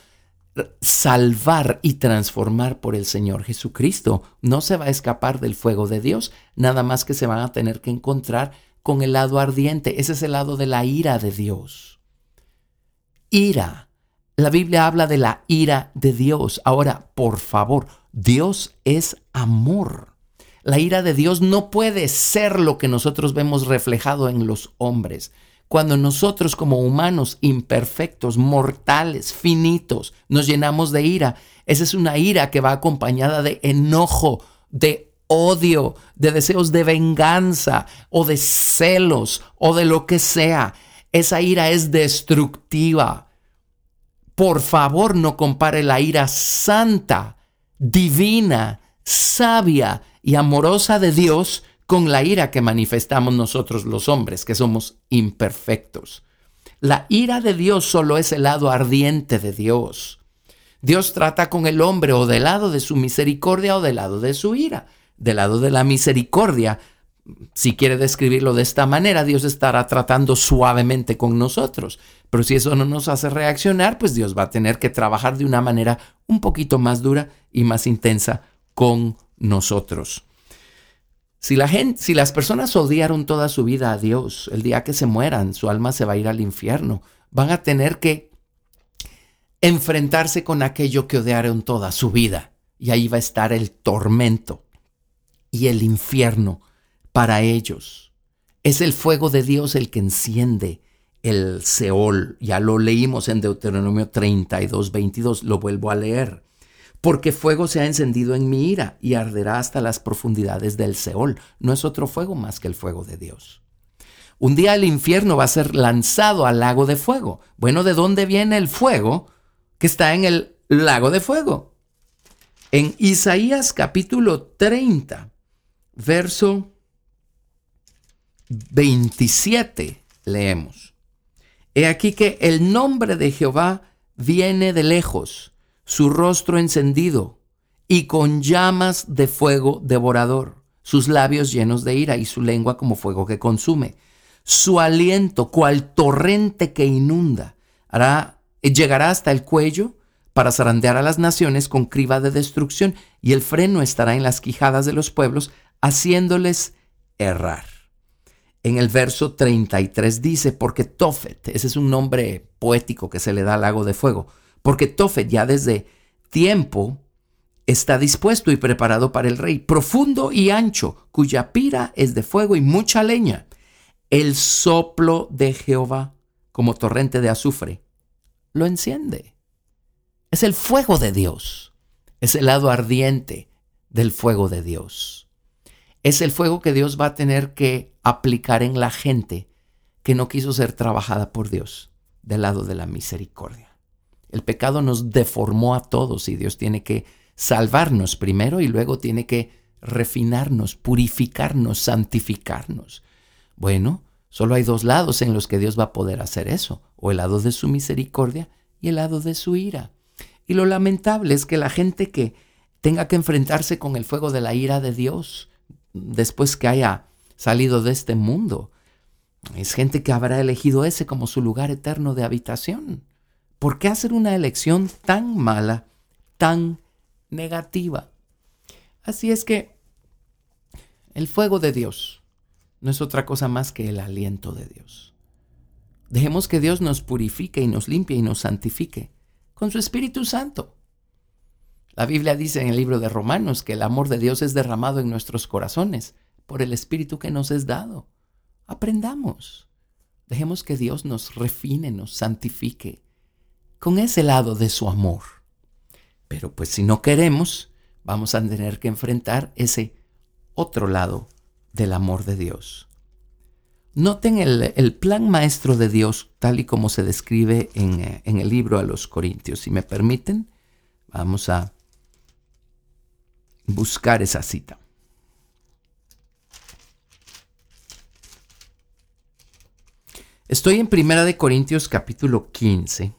[SPEAKER 2] salvar y transformar por el Señor Jesucristo. No se va a escapar del fuego de Dios, nada más que se van a tener que encontrar con el lado ardiente. Ese es el lado de la ira de Dios. Ira. La Biblia habla de la ira de Dios. Ahora, por favor, Dios es amor. La ira de Dios no puede ser lo que nosotros vemos reflejado en los hombres. Cuando nosotros como humanos imperfectos, mortales, finitos, nos llenamos de ira, esa es una ira que va acompañada de enojo, de odio, de deseos de venganza o de celos o de lo que sea. Esa ira es destructiva. Por favor, no compare la ira santa, divina, sabia y amorosa de Dios con la ira que manifestamos nosotros los hombres, que somos imperfectos. La ira de Dios solo es el lado ardiente de Dios. Dios trata con el hombre o del lado de su misericordia o del lado de su ira. Del lado de la misericordia, si quiere describirlo de esta manera, Dios estará tratando suavemente con nosotros. Pero si eso no nos hace reaccionar, pues Dios va a tener que trabajar de una manera un poquito más dura y más intensa con nosotros. Si, la gente, si las personas odiaron toda su vida a Dios, el día que se mueran, su alma se va a ir al infierno. Van a tener que enfrentarse con aquello que odiaron toda su vida. Y ahí va a estar el tormento y el infierno para ellos. Es el fuego de Dios el que enciende el Seol. Ya lo leímos en Deuteronomio 32, 22. Lo vuelvo a leer. Porque fuego se ha encendido en mi ira y arderá hasta las profundidades del Seol. No es otro fuego más que el fuego de Dios. Un día el infierno va a ser lanzado al lago de fuego. Bueno, ¿de dónde viene el fuego que está en el lago de fuego? En Isaías capítulo 30, verso 27 leemos. He aquí que el nombre de Jehová viene de lejos, su rostro encendido y con llamas de fuego devorador, sus labios llenos de ira y su lengua como fuego que consume. Su aliento, cual torrente que inunda, hará, llegará hasta el cuello para zarandear a las naciones con criba de destrucción, y el freno estará en las quijadas de los pueblos, haciéndoles errar en el verso 33 dice, porque Tofet, ese es un nombre poético que se le da al lago de fuego, porque Tofet ya desde tiempo está dispuesto y preparado para el rey, profundo y ancho, cuya pira es de fuego y mucha leña. El soplo de Jehová, como torrente de azufre, lo enciende. Es el fuego de Dios, es el lado ardiente del fuego de Dios es el fuego que Dios va a tener que aplicar en la gente que no quiso ser trabajada por Dios del lado de la misericordia. El pecado nos deformó a todos y Dios tiene que salvarnos primero y luego tiene que refinarnos, purificarnos, santificarnos. Bueno, solo hay dos lados en los que Dios va a poder hacer eso, o el lado de su misericordia y el lado de su ira. Y lo lamentable es que la gente que tenga que enfrentarse con el fuego de la ira de Dios, después que haya salido de este mundo. Es gente que habrá elegido ese como su lugar eterno de habitación. ¿Por qué hacer una elección tan mala, tan negativa? Así es que el fuego de Dios no es otra cosa más que el aliento de Dios. Dejemos que Dios nos purifique y nos limpie y nos santifique con su Espíritu Santo. La Biblia dice en el libro de Romanos que el amor de Dios es derramado en nuestros corazones por el Espíritu que nos es dado. Aprendamos. Dejemos que Dios nos refine, nos santifique con ese lado de su amor. Pero pues si no queremos, vamos a tener que enfrentar ese otro lado del amor de Dios. Noten el, plan maestro de Dios tal y como se describe en, eh, en el libro a los Corintios. Si me permiten, vamos a buscar esa cita. Estoy en Primera de Corintios capítulo 15,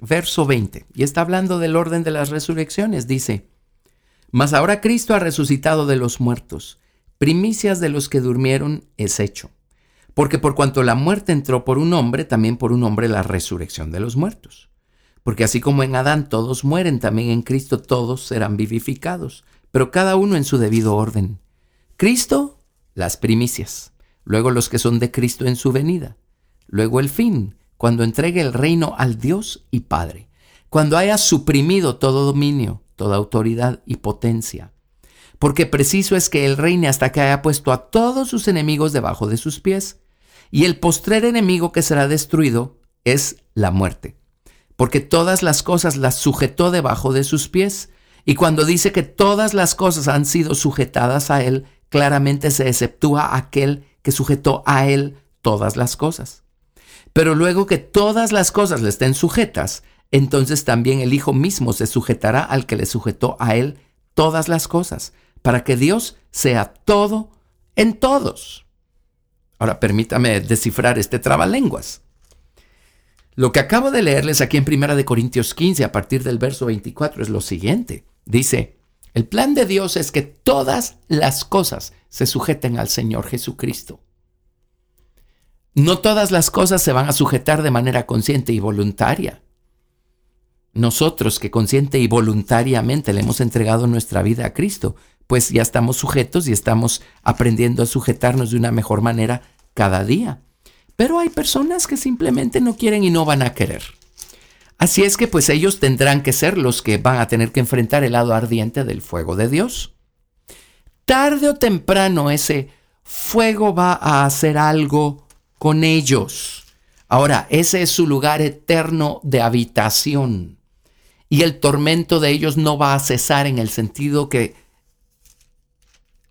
[SPEAKER 2] verso 20, y está hablando del orden de las resurrecciones. Dice, Mas ahora Cristo ha resucitado de los muertos, primicias de los que durmieron es hecho. Porque por cuanto la muerte entró por un hombre, también por un hombre la resurrección de los muertos. Porque así como en Adán todos mueren, también en Cristo todos serán vivificados pero cada uno en su debido orden. Cristo, las primicias, luego los que son de Cristo en su venida, luego el fin, cuando entregue el reino al Dios y Padre, cuando haya suprimido todo dominio, toda autoridad y potencia. porque preciso es que él reine hasta que haya puesto a todos sus enemigos debajo de sus pies. Y el postrer enemigo que será destruido es la muerte, porque todas las cosas las sujetó debajo de sus pies. Y cuando dice que todas las cosas han sido sujetadas a él, claramente se exceptúa aquel que sujetó a él todas las cosas. Pero luego que todas las cosas le estén sujetas, entonces también el Hijo mismo se sujetará al que le sujetó a él todas las cosas, para que Dios sea todo en todos. Ahora permítame descifrar este trabalenguas. Lo que acabo de leerles aquí en Primera de Corintios 15 a partir del verso 24 es lo siguiente. Dice, el plan de Dios es que todas las cosas se sujeten al Señor Jesucristo. No todas las cosas se van a sujetar de manera consciente y voluntaria. Nosotros que consciente y voluntariamente le hemos entregado nuestra vida a Cristo, pues ya estamos sujetos y estamos aprendiendo a sujetarnos de una mejor manera cada día. Pero hay personas que simplemente no quieren y no van a querer. Así es que pues ellos tendrán que ser los que van a tener que enfrentar el lado ardiente del fuego de Dios. Tarde o temprano ese fuego va a hacer algo con ellos. Ahora, ese es su lugar eterno de habitación. Y el tormento de ellos no va a cesar en el sentido que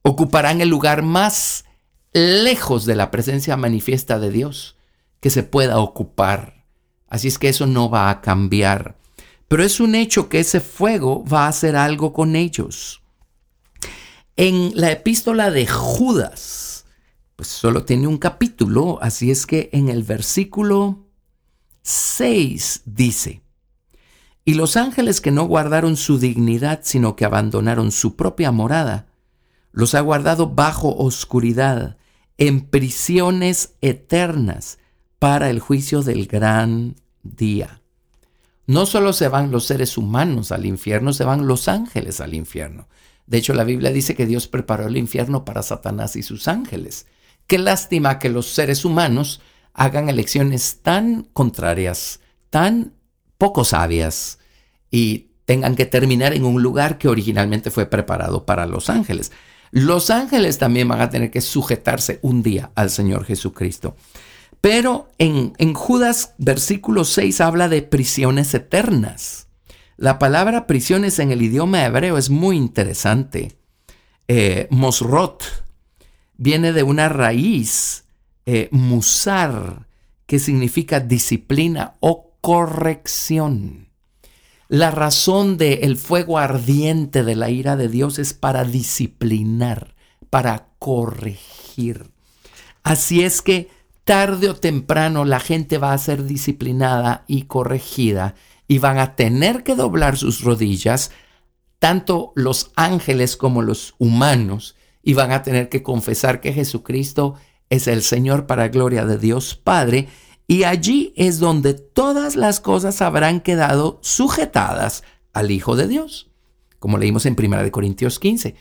[SPEAKER 2] ocuparán el lugar más lejos de la presencia manifiesta de Dios que se pueda ocupar. Así es que eso no va a cambiar. Pero es un hecho que ese fuego va a hacer algo con ellos. En la epístola de Judas, pues solo tiene un capítulo, así es que en el versículo 6 dice, y los ángeles que no guardaron su dignidad, sino que abandonaron su propia morada, los ha guardado bajo oscuridad, en prisiones eternas, para el juicio del gran día. No solo se van los seres humanos al infierno, se van los ángeles al infierno. De hecho, la Biblia dice que Dios preparó el infierno para Satanás y sus ángeles. Qué lástima que los seres humanos hagan elecciones tan contrarias, tan poco sabias y tengan que terminar en un lugar que originalmente fue preparado para los ángeles. Los ángeles también van a tener que sujetarse un día al Señor Jesucristo. Pero en, Judas versículo 6 habla de prisiones eternas. La palabra prisiones en el idioma hebreo es muy interesante. Eh, mosrot viene de una raíz, eh, musar, que significa disciplina o corrección. La razón del el fuego ardiente de la ira de Dios es para disciplinar, para corregir. Así es que tarde o temprano la gente va a ser disciplinada y corregida y van a tener que doblar sus rodillas, tanto los ángeles como los humanos, y van a tener que confesar que Jesucristo es el Señor para gloria de Dios Padre, y allí es donde todas las cosas habrán quedado sujetadas al Hijo de Dios, como leímos en 1 Corintios 15.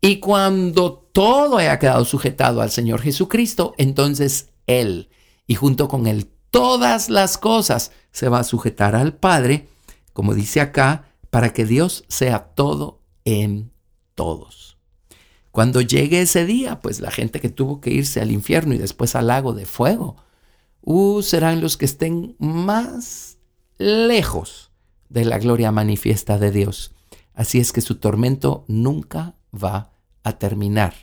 [SPEAKER 2] Y cuando todo haya quedado sujetado al Señor Jesucristo, entonces Él, y junto con Él todas las cosas, se va a sujetar al Padre, como dice acá, para que Dios sea todo en todos. Cuando llegue ese día, pues la gente que tuvo que irse al infierno y después al lago de fuego, uh, serán los que estén más lejos de la gloria manifiesta de Dios. Así es que su tormento nunca va a terminar.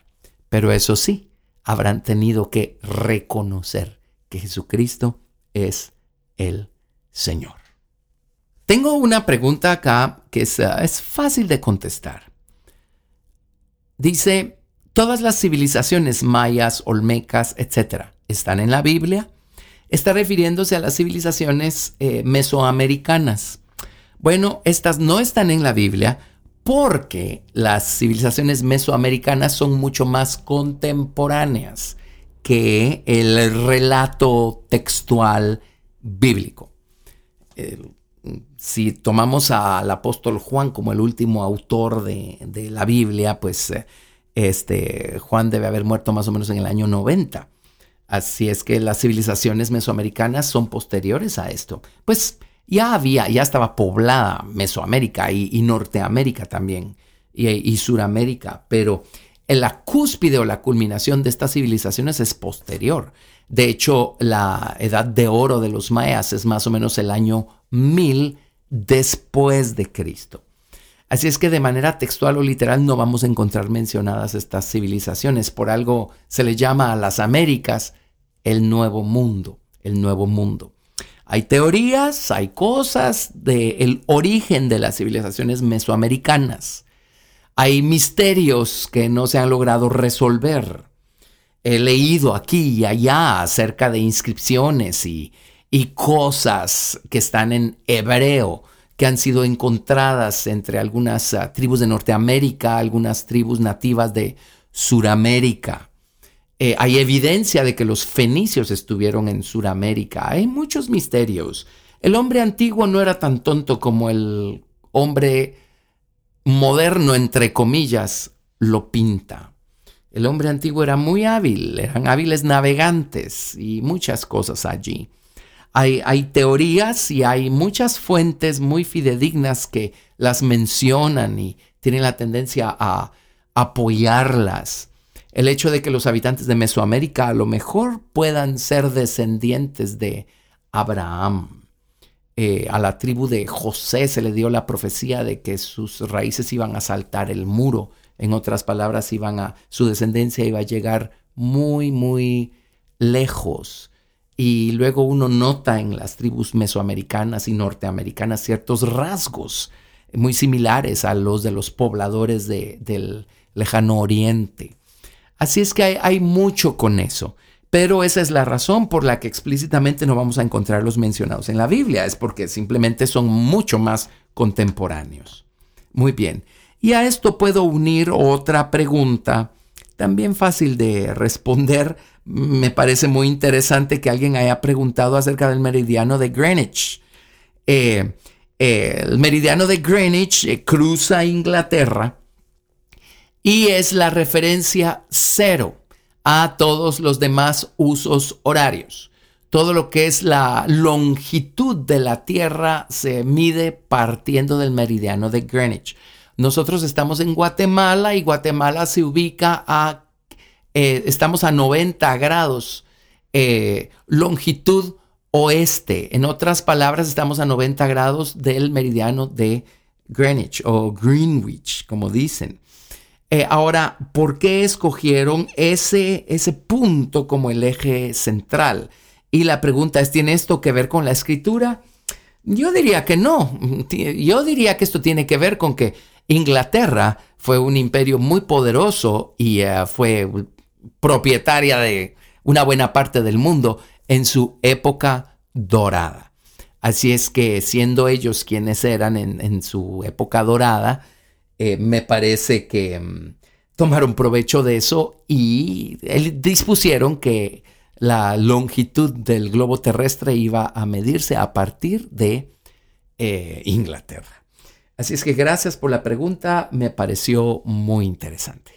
[SPEAKER 2] Pero eso sí, habrán tenido que reconocer que Jesucristo es el Señor. Tengo una pregunta acá que es, es fácil de contestar. Dice, todas las civilizaciones mayas, olmecas, etcétera, están en la Biblia. Está refiriéndose a las civilizaciones eh, mesoamericanas. Bueno, estas no están en la Biblia porque las civilizaciones mesoamericanas son mucho más contemporáneas que el relato textual bíblico. si tomamos al apóstol Juan como el último autor de, la Biblia, pues eh, este, Juan debe haber muerto más o menos en el año 90. Así es que las civilizaciones mesoamericanas son posteriores a esto. Pues ya había, ya estaba poblada Mesoamérica y, Norteamérica también. y, Suramérica, pero en la cúspide o la culminación de estas civilizaciones es posterior. De hecho, la edad de oro de los mayas es más o menos el año 1000 después de Cristo. Así es que de manera textual o literal no vamos a encontrar mencionadas estas civilizaciones. Por algo se le llama a las Américas el nuevo mundo, el nuevo mundo. Hay teorías, hay cosas del origen de las civilizaciones mesoamericanas. Hay misterios que no se han logrado resolver. He leído aquí y allá acerca de inscripciones y, y cosas que están en hebreo que han sido encontradas entre algunas ah, tribus de Norteamérica, algunas tribus nativas de Suramérica. Eh, hay evidencia de que los fenicios estuvieron en Suramérica. Hay muchos misterios. El hombre antiguo no era tan tonto como el hombre moderno, entre comillas, lo pinta. El hombre antiguo era muy hábil, eran hábiles navegantes y muchas cosas allí. Hay, teorías y hay muchas fuentes muy fidedignas que las mencionan y tienen la tendencia a apoyarlas. El hecho de que los habitantes de Mesoamérica a lo mejor puedan ser descendientes de Abraham. Eh, a la tribu de José se le dio la profecía de que sus raíces iban a saltar el muro. En otras palabras, iban a, su descendencia iba a llegar muy, muy lejos y luego uno nota en las tribus mesoamericanas y norteamericanas ciertos rasgos muy similares a los de los pobladores del lejano oriente. Así es que hay, mucho con eso. Pero esa es la razón por la que explícitamente no vamos a encontrar los mencionados en la Biblia, es porque simplemente son mucho más contemporáneos. Muy bien. Y a esto puedo unir otra pregunta, también fácil de responder, me parece muy interesante que alguien haya preguntado acerca del meridiano de Greenwich. Eh, eh, el meridiano de Greenwich eh, cruza Inglaterra y es la referencia cero a todos los demás usos horarios. Todo lo que es la longitud de la Tierra se mide partiendo del meridiano de Greenwich. Nosotros estamos en Guatemala y Guatemala se ubica a eh, estamos a 90 grados eh, longitud oeste. En otras palabras, estamos a 90 grados del meridiano de Greenwich o Greenwich, como dicen. Eh, ahora, ¿por qué escogieron ese, ese punto como el eje central? Y la pregunta es, ¿tiene esto que ver con la escritura? Yo diría que no. Yo diría que esto tiene que ver con que Inglaterra fue un imperio muy poderoso y fue propietaria de una buena parte del mundo en su época dorada. Así es que siendo ellos quienes eran en, su época dorada, eh, me parece que mm, tomaron provecho de eso y dispusieron que la longitud del globo terrestre iba a medirse a partir de eh, Inglaterra. Así es que gracias por la pregunta, me pareció muy interesante.